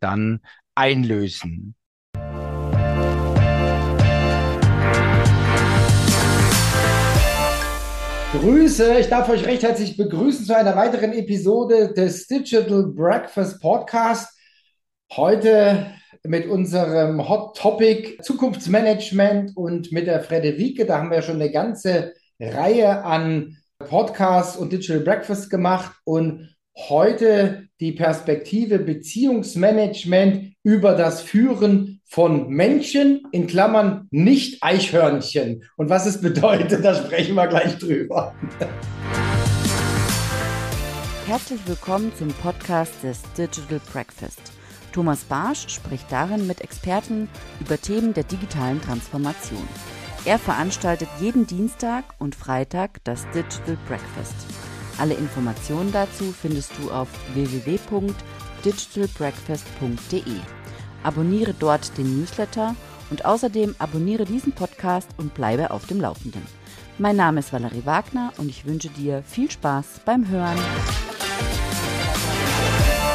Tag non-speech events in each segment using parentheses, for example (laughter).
dann einlösen. Grüße, ich darf euch recht herzlich begrüßen zu einer weiteren Episode des Digital Breakfast Podcast. Heute mit unserem Hot Topic Zukunftsmanagement und mit der Frederike. Da haben wir schon eine ganze Reihe an Podcasts und Digital Breakfast gemacht und heute die Perspektive Beziehungsmanagement über das Führen von Menschen, in Klammern nicht Eichhörnchen. Und was es bedeutet, da sprechen wir gleich drüber. Herzlich willkommen zum Podcast des Digital Breakfast. Thomas Barsch spricht darin mit Experten über Themen der digitalen Transformation. Er veranstaltet jeden Dienstag und Freitag das Digital Breakfast. Alle Informationen dazu findest du auf www.digitalbreakfast.de. Abonniere dort den Newsletter und außerdem abonniere diesen Podcast und bleibe auf dem Laufenden. Mein Name ist Valerie Wagner und ich wünsche dir viel Spaß beim Hören.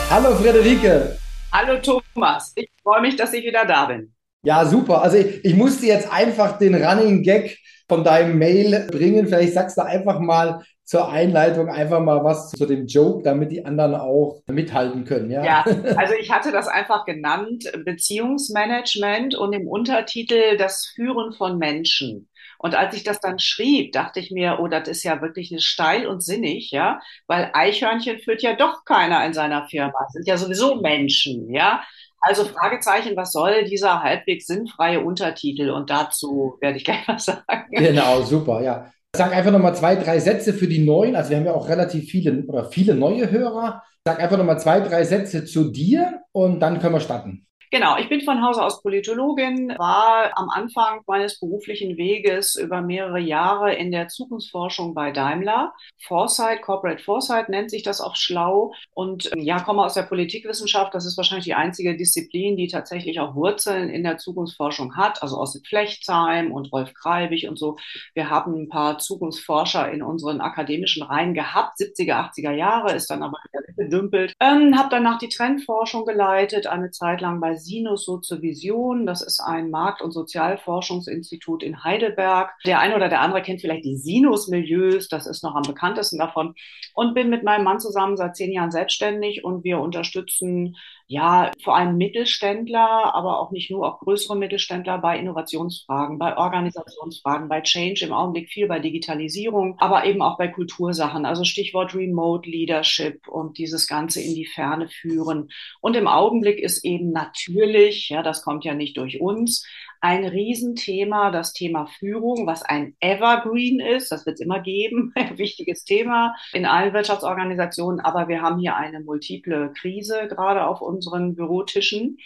Hallo Friederike. Hallo Thomas, ich freue mich, dass ich wieder da bin. Ja, super. Also ich, ich musste jetzt einfach den Running Gag von deinem Mail bringen. Vielleicht sagst du einfach mal zur Einleitung einfach mal was zu dem Joke, damit die anderen auch mithalten können. Ja, ja (laughs) also ich hatte das einfach genannt, Beziehungsmanagement und im Untertitel das Führen von Menschen. Und als ich das dann schrieb, dachte ich mir, oh, das ist ja wirklich eine steil und sinnig, ja, weil Eichhörnchen führt ja doch keiner in seiner Firma, das sind ja sowieso Menschen, ja. Also Fragezeichen, was soll dieser halbwegs sinnfreie Untertitel? Und dazu werde ich gleich was sagen. Genau, super, ja. Sag einfach nochmal zwei, drei Sätze für die Neuen. Also wir haben ja auch relativ viele oder viele neue Hörer. Sag einfach nochmal zwei, drei Sätze zu dir und dann können wir starten. Genau, ich bin von Hause aus Politologin, war am Anfang meines beruflichen Weges über mehrere Jahre in der Zukunftsforschung bei Daimler. Foresight, Corporate Foresight nennt sich das auch schlau. Und ähm, ja, komme aus der Politikwissenschaft. Das ist wahrscheinlich die einzige Disziplin, die tatsächlich auch Wurzeln in der Zukunftsforschung hat. Also aus Flechtheim und Rolf Kreibig und so. Wir haben ein paar Zukunftsforscher in unseren akademischen Reihen gehabt. 70er, 80er Jahre, ist dann aber gedümpelt. Ähm, habe danach die Trendforschung geleitet, eine Zeit lang bei Sinus Soziovision. Das ist ein Markt- und Sozialforschungsinstitut in Heidelberg. Der eine oder der andere kennt vielleicht die Sinus-Milieus. Das ist noch am bekanntesten davon. Und bin mit meinem Mann zusammen seit zehn Jahren selbstständig und wir unterstützen ja, vor allem Mittelständler, aber auch nicht nur, auch größere Mittelständler bei Innovationsfragen, bei Organisationsfragen, bei Change im Augenblick viel bei Digitalisierung, aber eben auch bei Kultursachen. Also Stichwort Remote Leadership und dieses Ganze in die Ferne führen. Und im Augenblick ist eben natürlich, ja, das kommt ja nicht durch uns, ein Riesenthema, das Thema Führung, was ein Evergreen ist. Das wird es immer geben. (laughs) Ein wichtiges Thema in allen Wirtschaftsorganisationen. Aber wir haben hier eine multiple Krise gerade auf unseren Bürotischen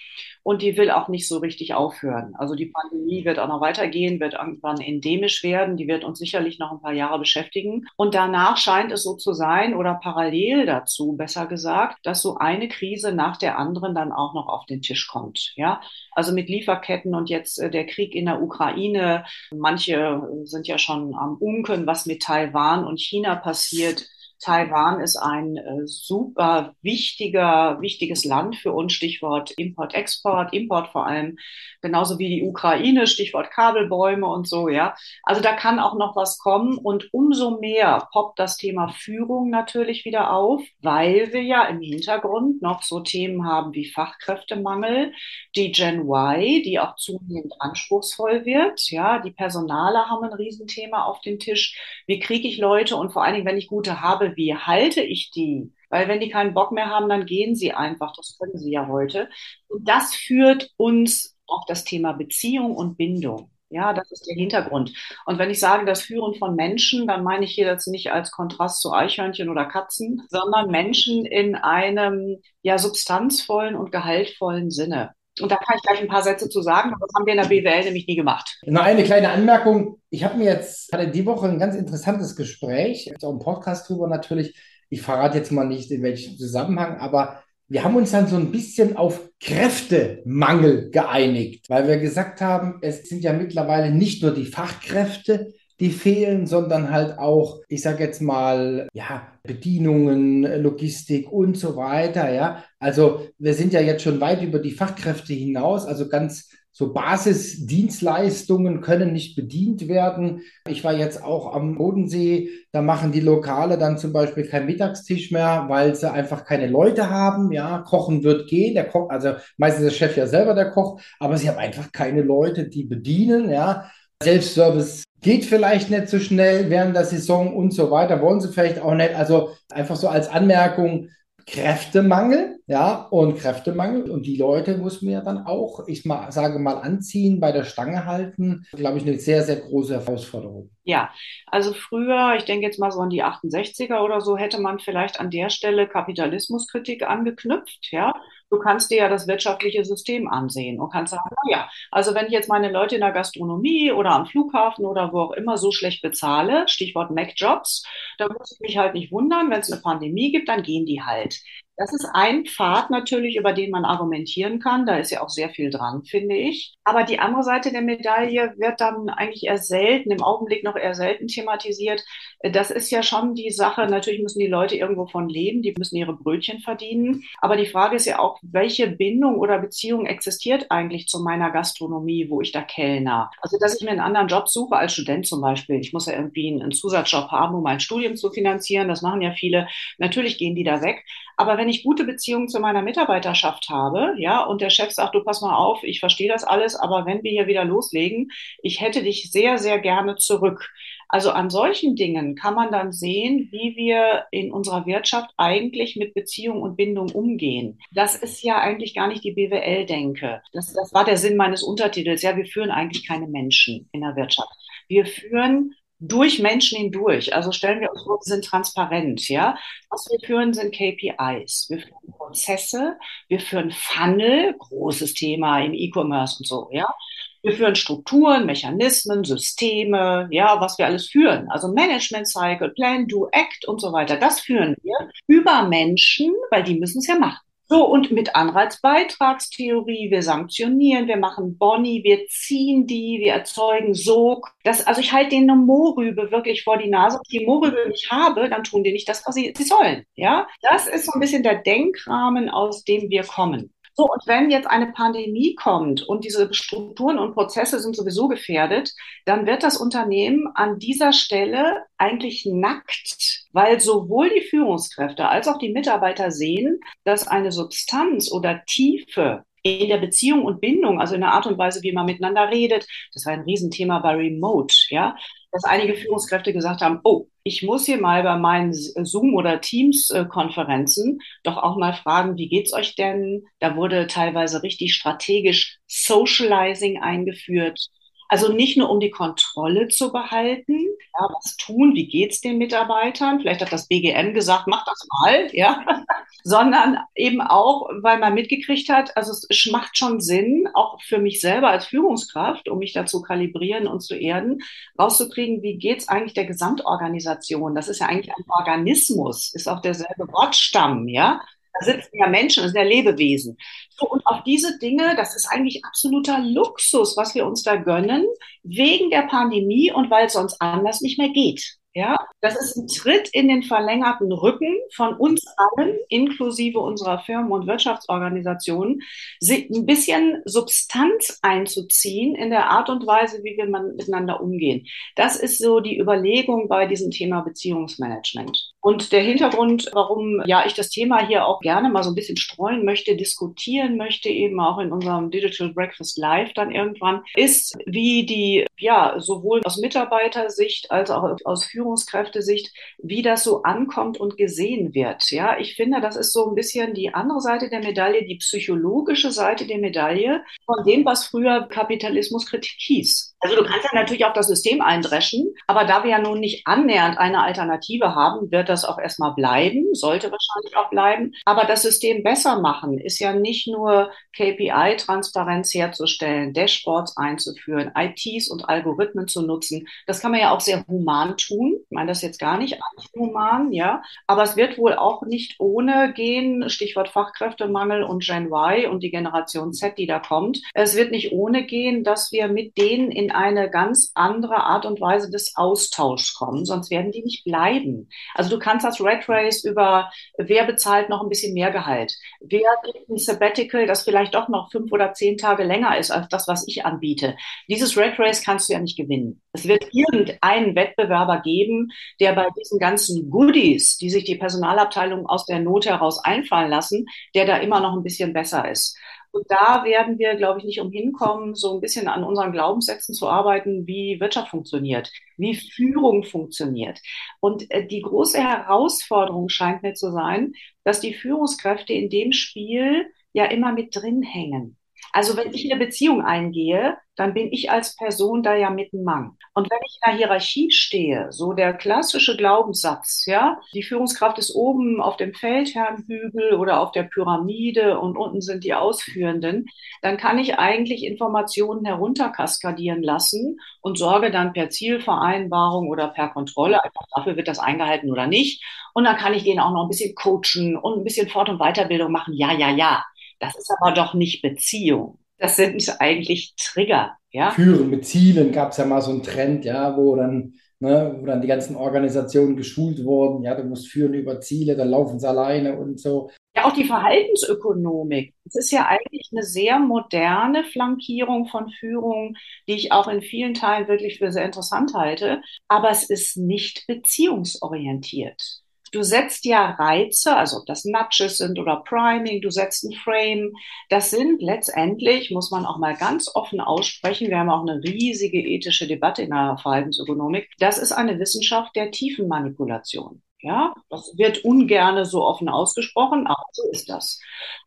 und die will auch nicht so richtig aufhören. Also die Pandemie wird auch noch weitergehen, wird irgendwann endemisch werden, die wird uns sicherlich noch ein paar Jahre beschäftigen. Und danach scheint es so zu sein oder parallel dazu, besser gesagt, dass so eine Krise nach der anderen dann auch noch auf den Tisch kommt. Ja, also mit Lieferketten und jetzt äh, der Krieg in der Ukraine. Manche sind ja schon am Unken, was mit Taiwan und China passiert. Taiwan ist ein äh, super wichtiger, wichtiges Land für uns, Stichwort Import-Export, Import vor allem, genauso wie die Ukraine, Stichwort Kabelbäume und so, ja. Also da kann auch noch was kommen und umso mehr poppt das Thema Führung natürlich wieder auf, weil wir ja im Hintergrund noch so Themen haben wie Fachkräftemangel, die Gen Y, die auch zunehmend anspruchsvoll wird, ja. Die Personale haben ein Riesenthema auf dem Tisch. Wie kriege ich Leute und vor allen Dingen, wenn ich gute habe, wie halte ich die? Weil wenn die keinen Bock mehr haben, dann gehen sie einfach. Das können sie ja heute. Und das führt uns auf das Thema Beziehung und Bindung. Ja, das ist der Hintergrund. Und wenn ich sage, das Führen von Menschen, dann meine ich hier jetzt nicht als Kontrast zu Eichhörnchen oder Katzen, sondern Menschen in einem ja substanzvollen und gehaltvollen Sinne. Und da kann ich gleich ein paar Sätze zu sagen. Das haben wir in der BWL nämlich nie gemacht. Noch eine kleine Anmerkung. Ich habe mir jetzt, hatte die Woche ein ganz interessantes Gespräch, auch im Podcast drüber natürlich. Ich verrate jetzt mal nicht, in welchem Zusammenhang, aber wir haben uns dann so ein bisschen auf Kräftemangel geeinigt, weil wir gesagt haben, es sind ja mittlerweile nicht nur die Fachkräfte, die fehlen, sondern halt auch, ich sage jetzt mal, ja, Bedienungen, Logistik und so weiter, ja. Also wir sind ja jetzt schon weit über die Fachkräfte hinaus, also ganz so Basisdienstleistungen können nicht bedient werden. Ich war jetzt auch am Bodensee, da machen die Lokale dann zum Beispiel keinen Mittagstisch mehr, weil sie einfach keine Leute haben. Ja, kochen wird gehen. Der Koch, also meistens ist der Chef ja selber der Koch, aber sie haben einfach keine Leute, die bedienen. Ja, Selbstservice geht vielleicht nicht so schnell während der Saison und so weiter. Wollen sie vielleicht auch nicht. Also einfach so als Anmerkung, Kräftemangel, ja, und Kräftemangel. Und die Leute muss man ja dann auch, ich mal, sage mal, anziehen, bei der Stange halten, glaube ich, eine sehr, sehr große Herausforderung. Ja, also früher, ich denke jetzt mal so an die 68er oder so, hätte man vielleicht an der Stelle Kapitalismuskritik angeknüpft, ja. Du kannst dir ja das wirtschaftliche System ansehen und kannst sagen, na ja, also wenn ich jetzt meine Leute in der Gastronomie oder am Flughafen oder wo auch immer so schlecht bezahle, Stichwort Mac-Jobs, dann muss ich mich halt nicht wundern, wenn es eine Pandemie gibt, dann gehen die halt. Das ist ein Pfad natürlich, über den man argumentieren kann. Da ist ja auch sehr viel dran, finde ich. Aber die andere Seite der Medaille wird dann eigentlich eher selten, im Augenblick noch eher selten thematisiert. Das ist ja schon die Sache. Natürlich müssen die Leute irgendwo von leben, die müssen ihre Brötchen verdienen. Aber die Frage ist ja auch, welche Bindung oder Beziehung existiert eigentlich zu meiner Gastronomie, wo ich da kellner? Also, dass ich mir einen anderen Job suche, als Student zum Beispiel. Ich muss ja irgendwie einen Zusatzjob haben, um mein Studium zu finanzieren. Das machen ja viele. Natürlich gehen die da weg. Aber wenn ich gute Beziehungen zu meiner Mitarbeiterschaft habe, ja, und der Chef sagt, du pass mal auf, ich verstehe das alles, aber wenn wir hier wieder loslegen, ich hätte dich sehr, sehr gerne zurück. Also an solchen Dingen kann man dann sehen, wie wir in unserer Wirtschaft eigentlich mit Beziehung und Bindung umgehen. Das ist ja eigentlich gar nicht die BWL-Denke. Das, das war der Sinn meines Untertitels. Ja, wir führen eigentlich keine Menschen in der Wirtschaft. Wir führen durch Menschen hindurch. Also stellen wir uns vor, wir sind transparent, ja. Was wir führen, sind KPIs. Wir führen Prozesse, wir führen Funnel, großes Thema im E-Commerce und so, ja. Wir führen Strukturen, Mechanismen, Systeme, ja, was wir alles führen. Also Management Cycle, Plan, Do, Act und so weiter. Das führen wir über Menschen, weil die müssen es ja machen. So, und mit Anreizbeitragstheorie, wir sanktionieren, wir machen Boni, wir ziehen die, wir erzeugen Sog. Das, also ich halte denen eine Mohrrübe wirklich vor die Nase. Wenn ich die Mohrrübe nicht habe, dann tun die nicht das, was sie, sie sollen. Ja, das ist so ein bisschen der Denkrahmen, aus dem wir kommen. So, und wenn jetzt eine Pandemie kommt und diese Strukturen und Prozesse sind sowieso gefährdet, dann wird das Unternehmen an dieser Stelle eigentlich nackt, weil sowohl die Führungskräfte als auch die Mitarbeiter sehen, dass eine Substanz oder Tiefe in der Beziehung und Bindung, also in der Art und Weise, wie man miteinander redet, das war ein Riesenthema bei Remote, ja, dass einige Führungskräfte gesagt haben, oh, ich muss hier mal bei meinen Zoom- oder Teams-Konferenzen doch auch mal fragen, wie geht's euch denn? Da wurde teilweise richtig strategisch Socializing eingeführt. Also nicht nur um die Kontrolle zu behalten, ja, was tun, wie geht's den Mitarbeitern? Vielleicht hat das BGM gesagt, mach das mal, (laughs) ja, sondern eben auch, weil man mitgekriegt hat, also es macht schon Sinn, auch für mich selber als Führungskraft, um mich dazu kalibrieren und zu erden, rauszukriegen, wie geht's eigentlich der Gesamtorganisation? Das ist ja eigentlich ein Organismus, ist auch derselbe Wortstamm, ja. Da sitzen ja Menschen, das sind ja Lebewesen. So, und auf diese Dinge, das ist eigentlich absoluter Luxus, was wir uns da gönnen, wegen der Pandemie und weil es sonst anders nicht mehr geht. Ja, das ist ein Tritt in den verlängerten Rücken von uns allen, inklusive unserer Firmen und Wirtschaftsorganisationen, ein bisschen Substanz einzuziehen in der Art und Weise, wie wir miteinander umgehen. Das ist so die Überlegung bei diesem Thema Beziehungsmanagement. Und der Hintergrund, warum ja ich das Thema hier auch gerne mal so ein bisschen streuen möchte, diskutieren möchte, eben auch in unserem Digital Breakfast Live dann irgendwann, ist, wie die, ja, sowohl aus Mitarbeitersicht als auch aus Führungskräftesicht, wie das so ankommt und gesehen wird. Ja, ich finde, das ist so ein bisschen die andere Seite der Medaille, die psychologische Seite der Medaille von dem, was früher Kapitalismuskritik hieß. Also du kannst ja natürlich auch das System eindreschen, aber da wir ja nun nicht annähernd eine Alternative haben, wird das auch erstmal bleiben, sollte wahrscheinlich auch bleiben. Aber das System besser machen ist ja nicht nur KPI-Transparenz herzustellen, Dashboards einzuführen, ITs und Algorithmen zu nutzen. Das kann man ja auch sehr human tun. Ich meine das jetzt gar nicht anti-human, ja. Aber es wird wohl auch nicht ohne gehen, Stichwort Fachkräftemangel und Gen Y und die Generation Z, die da kommt. Es wird nicht ohne gehen, dass wir mit denen in eine ganz andere Art und Weise des Austauschs kommen, sonst werden die nicht bleiben. Also du kannst das Red Race über, wer bezahlt noch ein bisschen mehr Gehalt, wer kriegt ein Sabbatical, das vielleicht doch noch fünf oder zehn Tage länger ist als das, was ich anbiete. Dieses Red Race kannst du ja nicht gewinnen. Es wird irgendeinen Wettbewerber geben, der bei diesen ganzen Goodies, die sich die Personalabteilung aus der Not heraus einfallen lassen, der da immer noch ein bisschen besser ist. Und da werden wir, glaube ich, nicht umhin kommen, so ein bisschen an unseren Glaubenssätzen zu arbeiten, wie Wirtschaft funktioniert, wie Führung funktioniert. Und äh, die große Herausforderung scheint mir zu sein, dass die Führungskräfte in dem Spiel ja immer mit drin hängen. Also wenn ich eine Beziehung eingehe, dann bin ich als Person da ja mit dem Mann. Und wenn ich in der Hierarchie stehe, so der klassische Glaubenssatz, ja, die Führungskraft ist oben auf dem Feldherrnhügel oder auf der Pyramide und unten sind die Ausführenden, dann kann ich eigentlich Informationen herunterkaskadieren lassen und sorge dann per Zielvereinbarung oder per Kontrolle einfach dafür, wird das eingehalten oder nicht. Und dann kann ich denen auch noch ein bisschen coachen und ein bisschen Fort- und Weiterbildung machen. Ja, ja, ja. Das ist aber doch nicht Beziehung. Das sind eigentlich Trigger. Ja? Führen mit Zielen gab es ja mal so einen Trend, ja, wo dann, ne, wo dann die ganzen Organisationen geschult wurden. Ja, du musst führen über Ziele, dann laufen sie alleine und so. Ja, auch die Verhaltensökonomik. Das ist ja eigentlich eine sehr moderne Flankierung von Führung, die ich auch in vielen Teilen wirklich für sehr interessant halte. Aber es ist nicht beziehungsorientiert. Du setzt ja Reize, also ob das Nudges sind oder Priming, du setzt ein Frame. Das sind letztendlich, muss man auch mal ganz offen aussprechen, wir haben auch eine riesige ethische Debatte in der Verhaltensökonomik, das ist eine Wissenschaft der Tiefenmanipulation. Ja, das wird ungerne so offen ausgesprochen, aber so ist das.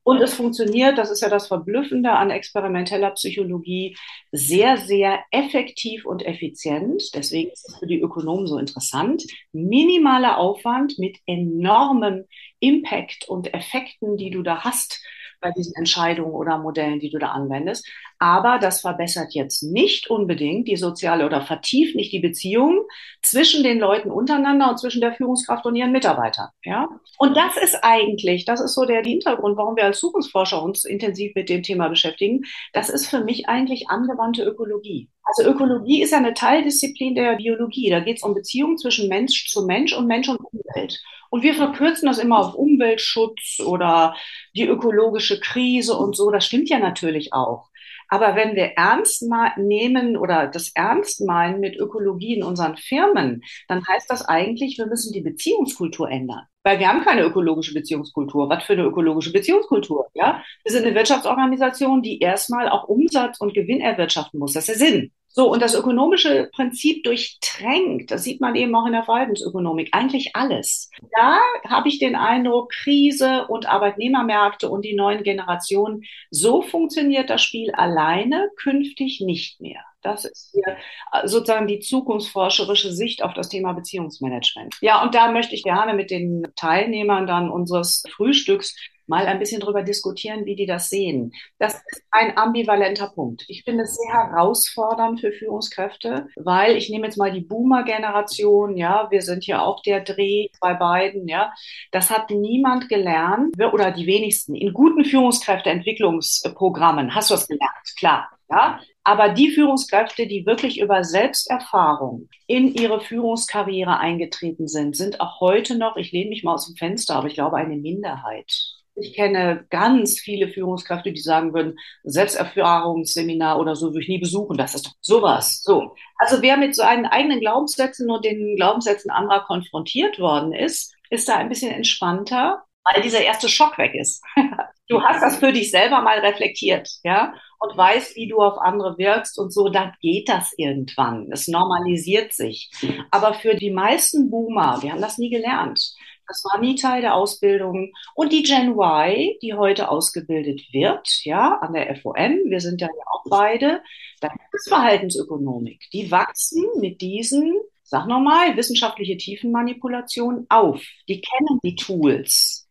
Und es funktioniert, das ist ja das Verblüffende an experimenteller Psychologie, sehr, sehr effektiv und effizient. Deswegen ist es für die Ökonomen so interessant. Minimaler Aufwand mit enormem Impact und Effekten, die du da hast bei diesen Entscheidungen oder Modellen, die du da anwendest. Aber das verbessert jetzt nicht unbedingt die soziale oder vertieft nicht die Beziehung zwischen den Leuten untereinander und zwischen der Führungskraft und ihren Mitarbeitern. Ja? Und das ist eigentlich, das ist so der Hintergrund, warum wir als Zukunftsforscher uns intensiv mit dem Thema beschäftigen. Das ist für mich eigentlich angewandte Ökologie. Also Ökologie ist ja eine Teildisziplin der Biologie. Da geht es um Beziehungen zwischen Mensch zu Mensch und Mensch und Umwelt. Und wir verkürzen das immer auf Umweltschutz oder die ökologische Krise und so. Das stimmt ja natürlich auch. Aber wenn wir ernst nehmen oder das ernst meinen mit Ökologie in unseren Firmen, dann heißt das eigentlich, wir müssen die Beziehungskultur ändern. Weil wir haben keine ökologische Beziehungskultur. Was für eine ökologische Beziehungskultur? Ja? Wir sind eine Wirtschaftsorganisation, die erstmal auch Umsatz und Gewinn erwirtschaften muss. Das ist der Sinn. So, und das ökonomische Prinzip durchtränkt, das sieht man eben auch in der Verhaltensökonomik, eigentlich alles. Da habe ich den Eindruck, Krise und Arbeitnehmermärkte und die neuen Generationen, so funktioniert das Spiel alleine künftig nicht mehr. Das ist hier äh, sozusagen die zukunftsforscherische Sicht auf das Thema Beziehungsmanagement. Ja, und da möchte ich gerne mit den Teilnehmern dann unseres Frühstücks mal ein bisschen darüber diskutieren, wie die das sehen. Das ist ein ambivalenter Punkt. Ich finde es sehr herausfordernd für Führungskräfte, weil ich nehme jetzt mal die Boomer-Generation, ja, wir sind ja auch der Dreh bei beiden, ja. Das hat niemand gelernt oder die wenigsten. In guten Führungskräfteentwicklungsprogrammen hast du das gelernt, klar. Ja, aber die Führungskräfte, die wirklich über Selbsterfahrung in ihre Führungskarriere eingetreten sind, sind auch heute noch, ich lehne mich mal aus dem Fenster, aber ich glaube, eine Minderheit. Ich kenne ganz viele Führungskräfte, die sagen würden, Selbsterfahrungsseminar oder so würde ich nie besuchen. Das ist doch sowas. So. Also wer mit seinen eigenen Glaubenssätzen und den Glaubenssätzen anderer konfrontiert worden ist, ist da ein bisschen entspannter, weil dieser erste Schock weg ist. (laughs) du hast das für dich selber mal reflektiert, ja, und weißt, wie du auf andere wirkst und so, dann geht das irgendwann. Es normalisiert sich. Aber für die meisten Boomer, wir haben das nie gelernt, Das war nie Teil der Ausbildung. Und die Gen Y, die heute ausgebildet wird, ja, an der FOM, wir sind ja auch beide, da gibt es Verhaltensökonomik. Die wachsen mit diesen, sag nochmal, wissenschaftliche Tiefenmanipulationen auf. Die kennen die Tools.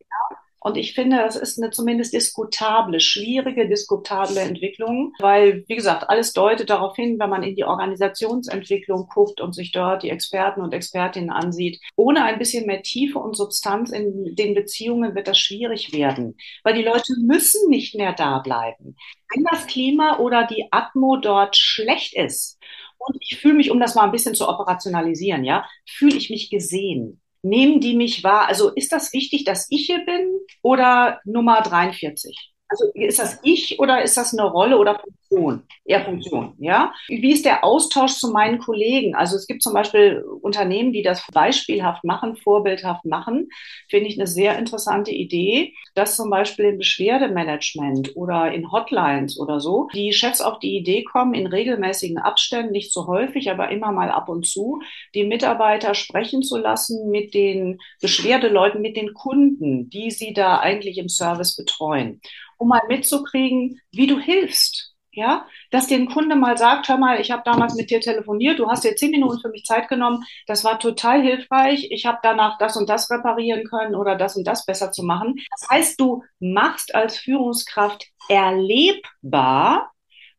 Und ich finde, das ist eine zumindest diskutable, schwierige, diskutable Entwicklung, weil, wie gesagt, alles deutet darauf hin, wenn man in die Organisationsentwicklung guckt und sich dort die Experten und Expertinnen ansieht. Ohne ein bisschen mehr Tiefe und Substanz in den Beziehungen wird das schwierig werden, weil die Leute müssen nicht mehr da bleiben. Wenn das Klima oder die Atmo dort schlecht ist, und ich fühle mich, um das mal ein bisschen zu operationalisieren, ja, fühle ich mich gesehen nehmen die mich wahr? Also ist das wichtig, dass ich hier bin oder Nummer 43? Also ist das ich oder ist das eine Rolle oder Funktion? Eher Funktion, ja. Wie ist der Austausch zu meinen Kollegen? Also es gibt zum Beispiel Unternehmen, die das beispielhaft machen, vorbildhaft machen. Finde ich eine sehr interessante Idee, dass zum Beispiel im Beschwerdemanagement oder in Hotlines oder so die Chefs auf die Idee kommen, in regelmäßigen Abständen, nicht so häufig, aber immer mal ab und zu, die Mitarbeiter sprechen zu lassen mit den Beschwerdeleuten, mit den Kunden, die sie da eigentlich im Service betreuen um mal mitzukriegen, wie du hilfst. Ja, dass dir ein Kunde mal sagt, hör mal, ich habe damals mit dir telefoniert, du hast dir zehn Minuten für mich Zeit genommen, das war total hilfreich, ich habe danach das und das reparieren können oder das und das besser zu machen. Das heißt, du machst als Führungskraft erlebbar,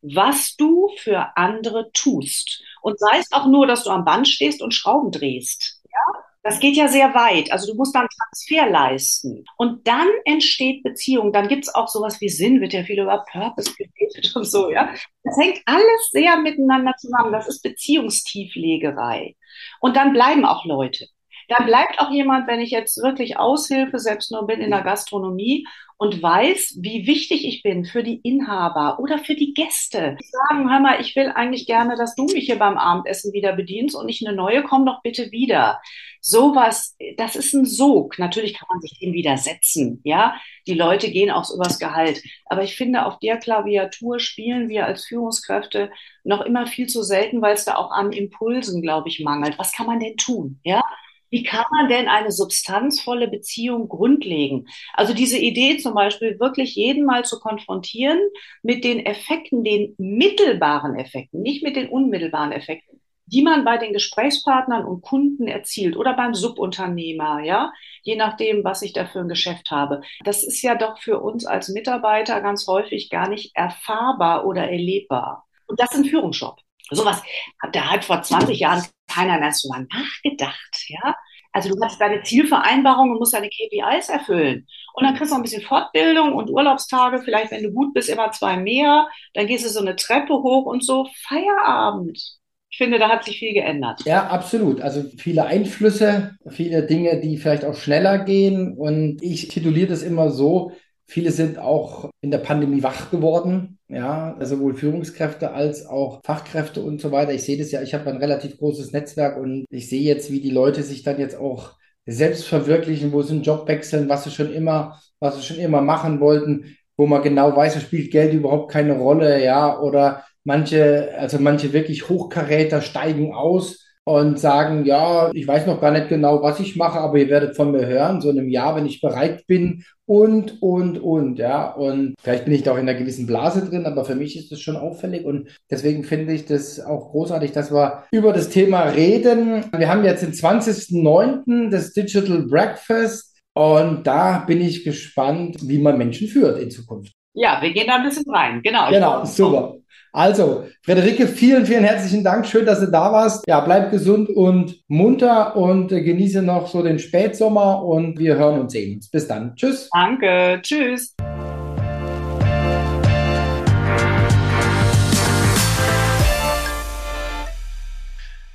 was du für andere tust. Und sei es auch nur, dass du am Band stehst und Schrauben drehst. Ja? Das geht ja sehr weit. Also du musst dann Transfer leisten. Und dann entsteht Beziehung. Dann gibt es auch sowas wie Sinn, wird ja viel über Purpose geredet und so, ja. Das hängt alles sehr miteinander zusammen. Das ist Beziehungstieflegerei. Und dann bleiben auch Leute. Dann bleibt auch jemand, wenn ich jetzt wirklich Aushilfe selbst nur bin in der Gastronomie und weiß, wie wichtig ich bin für die Inhaber oder für die Gäste. Die sagen, hör mal, ich will eigentlich gerne, dass du mich hier beim Abendessen wieder bedienst und nicht eine neue, komm doch bitte wieder. Sowas, das ist ein Sog. Natürlich kann man sich dem widersetzen, ja. Die Leute gehen auch übers Gehalt. Aber ich finde, auf der Klaviatur spielen wir als Führungskräfte noch immer viel zu selten, weil es da auch an Impulsen, glaube ich, mangelt. Was kann man denn tun, ja? Wie kann man denn eine substanzvolle Beziehung grundlegen? Also diese Idee zum Beispiel wirklich jeden mal zu konfrontieren mit den Effekten, den mittelbaren Effekten, nicht mit den unmittelbaren Effekten, die man bei den Gesprächspartnern und Kunden erzielt oder beim Subunternehmer, ja, je nachdem, was ich da für ein Geschäft habe. Das ist ja doch für uns als Mitarbeiter ganz häufig gar nicht erfahrbar oder erlebbar. Und das ist ein Führungsjob. Sowas, da hat vor 20 Jahren keiner mehr so nachgedacht, ja. Also du hast deine Zielvereinbarung und musst deine KPIs erfüllen. Und dann kriegst du noch ein bisschen Fortbildung und Urlaubstage, vielleicht wenn du gut bist, immer zwei mehr. Dann gehst du so eine Treppe hoch und so. Feierabend. Ich finde, da hat sich viel geändert. Ja, absolut. Also viele Einflüsse, viele Dinge, die vielleicht auch schneller gehen. Und ich tituliere das immer so, Viele sind auch in der Pandemie wach geworden, ja, sowohl Führungskräfte als auch Fachkräfte und so weiter. Ich sehe das ja, ich habe ein relativ großes Netzwerk und ich sehe jetzt, wie die Leute sich dann jetzt auch selbst verwirklichen, wo sie einen Job wechseln, was sie schon immer, was sie schon immer machen wollten, wo man genau weiß, da spielt Geld überhaupt keine Rolle, ja, oder manche, also manche wirklich Hochkaräter steigen aus und sagen, ja, ich weiß noch gar nicht genau, was ich mache, aber ihr werdet von mir hören, so in einem Jahr, wenn ich bereit bin und, und, und, ja. Und vielleicht bin ich da auch in einer gewissen Blase drin, aber für mich ist das schon auffällig und deswegen finde ich das auch großartig, dass wir über das Thema reden. Wir haben jetzt den 20.09. das Digital Breakfast und da bin ich gespannt, wie man Menschen führt in Zukunft. Ja, wir gehen da ein bisschen rein, genau. Genau, super. Also, Frederike, vielen, vielen herzlichen Dank. Schön, dass du da warst. Ja, bleib gesund und munter und genieße noch so den Spätsommer und wir hören und sehen uns. Bis dann. Tschüss. Danke. Tschüss.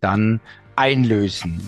dann einlösen.